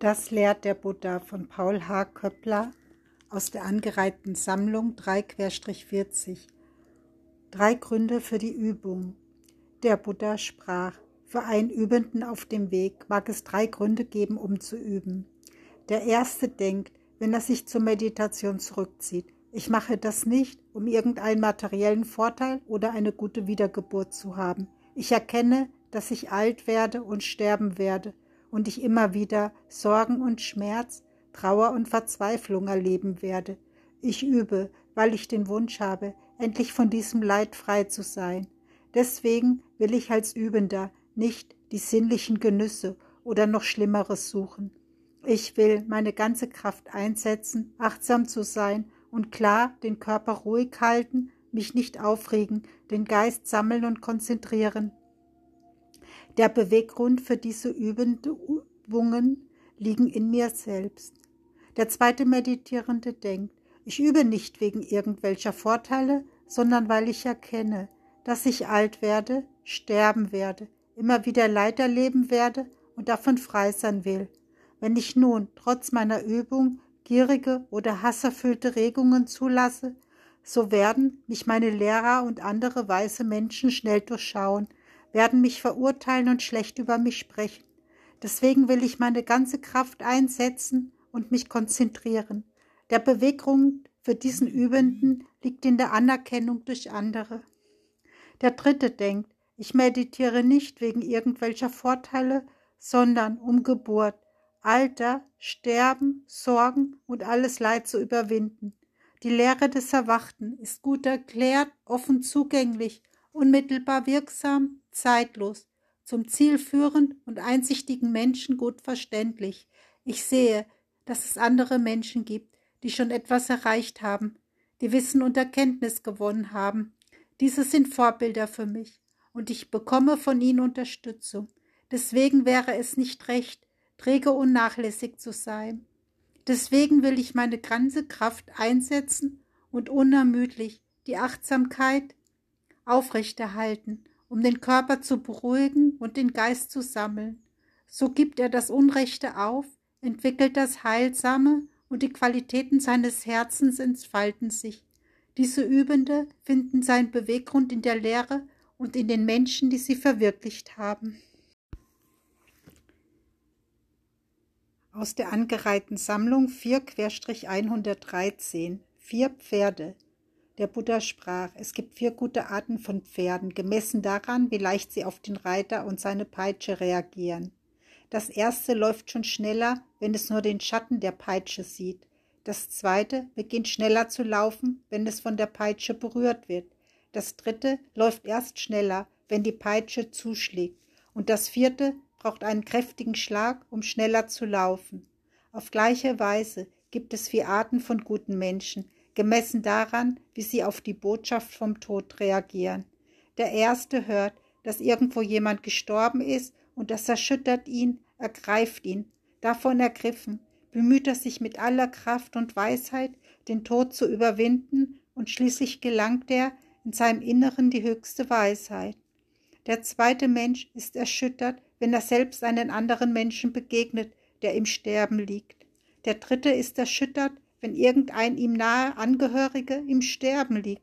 Das lehrt der Buddha von Paul H. Köppler aus der angereihten Sammlung 3-40. Drei Gründe für die Übung. Der Buddha sprach, für einen Übenden auf dem Weg mag es drei Gründe geben, um zu üben. Der erste denkt, wenn er sich zur Meditation zurückzieht, ich mache das nicht, um irgendeinen materiellen Vorteil oder eine gute Wiedergeburt zu haben. Ich erkenne, dass ich alt werde und sterben werde und ich immer wieder Sorgen und Schmerz, Trauer und Verzweiflung erleben werde. Ich übe, weil ich den Wunsch habe, endlich von diesem Leid frei zu sein. Deswegen will ich als Übender nicht die sinnlichen Genüsse oder noch Schlimmeres suchen. Ich will meine ganze Kraft einsetzen, achtsam zu sein und klar den Körper ruhig halten, mich nicht aufregen, den Geist sammeln und konzentrieren. Der Beweggrund für diese Übungen liegen in mir selbst. Der zweite Meditierende denkt, ich übe nicht wegen irgendwelcher Vorteile, sondern weil ich erkenne, dass ich alt werde, sterben werde, immer wieder Leid erleben werde und davon frei sein will. Wenn ich nun trotz meiner Übung gierige oder hasserfüllte Regungen zulasse, so werden mich meine Lehrer und andere weise Menschen schnell durchschauen, werden mich verurteilen und schlecht über mich sprechen. Deswegen will ich meine ganze Kraft einsetzen und mich konzentrieren. Der Beweggrund für diesen Übenden liegt in der Anerkennung durch andere. Der dritte denkt, ich meditiere nicht wegen irgendwelcher Vorteile, sondern um Geburt, Alter, Sterben, Sorgen und alles Leid zu überwinden. Die Lehre des Erwachten ist gut erklärt, offen zugänglich, unmittelbar wirksam, zeitlos, zum Ziel führend und einsichtigen Menschen gut verständlich. Ich sehe, dass es andere Menschen gibt, die schon etwas erreicht haben, die Wissen und Erkenntnis gewonnen haben. Diese sind Vorbilder für mich, und ich bekomme von ihnen Unterstützung. Deswegen wäre es nicht recht, träge und nachlässig zu sein. Deswegen will ich meine ganze Kraft einsetzen und unermüdlich die Achtsamkeit aufrechterhalten, um den Körper zu beruhigen und den Geist zu sammeln. So gibt er das Unrechte auf, entwickelt das Heilsame und die Qualitäten seines Herzens entfalten sich. Diese Übende finden seinen Beweggrund in der Lehre und in den Menschen, die sie verwirklicht haben. Aus der angereihten Sammlung 4-113 Vier Pferde. Der Buddha sprach, es gibt vier gute Arten von Pferden, gemessen daran, wie leicht sie auf den Reiter und seine Peitsche reagieren. Das erste läuft schon schneller, wenn es nur den Schatten der Peitsche sieht. Das zweite beginnt schneller zu laufen, wenn es von der Peitsche berührt wird. Das dritte läuft erst schneller, wenn die Peitsche zuschlägt. Und das vierte braucht einen kräftigen Schlag, um schneller zu laufen. Auf gleiche Weise gibt es vier Arten von guten Menschen, gemessen daran, wie sie auf die Botschaft vom Tod reagieren. Der erste hört, dass irgendwo jemand gestorben ist und das erschüttert ihn, ergreift ihn. Davon ergriffen, bemüht er sich mit aller Kraft und Weisheit, den Tod zu überwinden, und schließlich gelangt er in seinem Inneren die höchste Weisheit. Der zweite Mensch ist erschüttert, wenn er selbst einen anderen Menschen begegnet, der im Sterben liegt. Der dritte ist erschüttert, wenn irgendein ihm nahe Angehörige im Sterben liegt.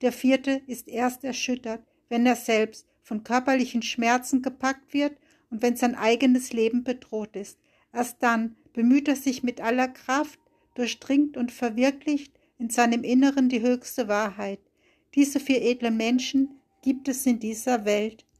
Der vierte ist erst erschüttert, wenn er selbst von körperlichen Schmerzen gepackt wird und wenn sein eigenes Leben bedroht ist. Erst dann bemüht er sich mit aller Kraft, durchdringt und verwirklicht in seinem Inneren die höchste Wahrheit. Diese vier edle Menschen gibt es in dieser Welt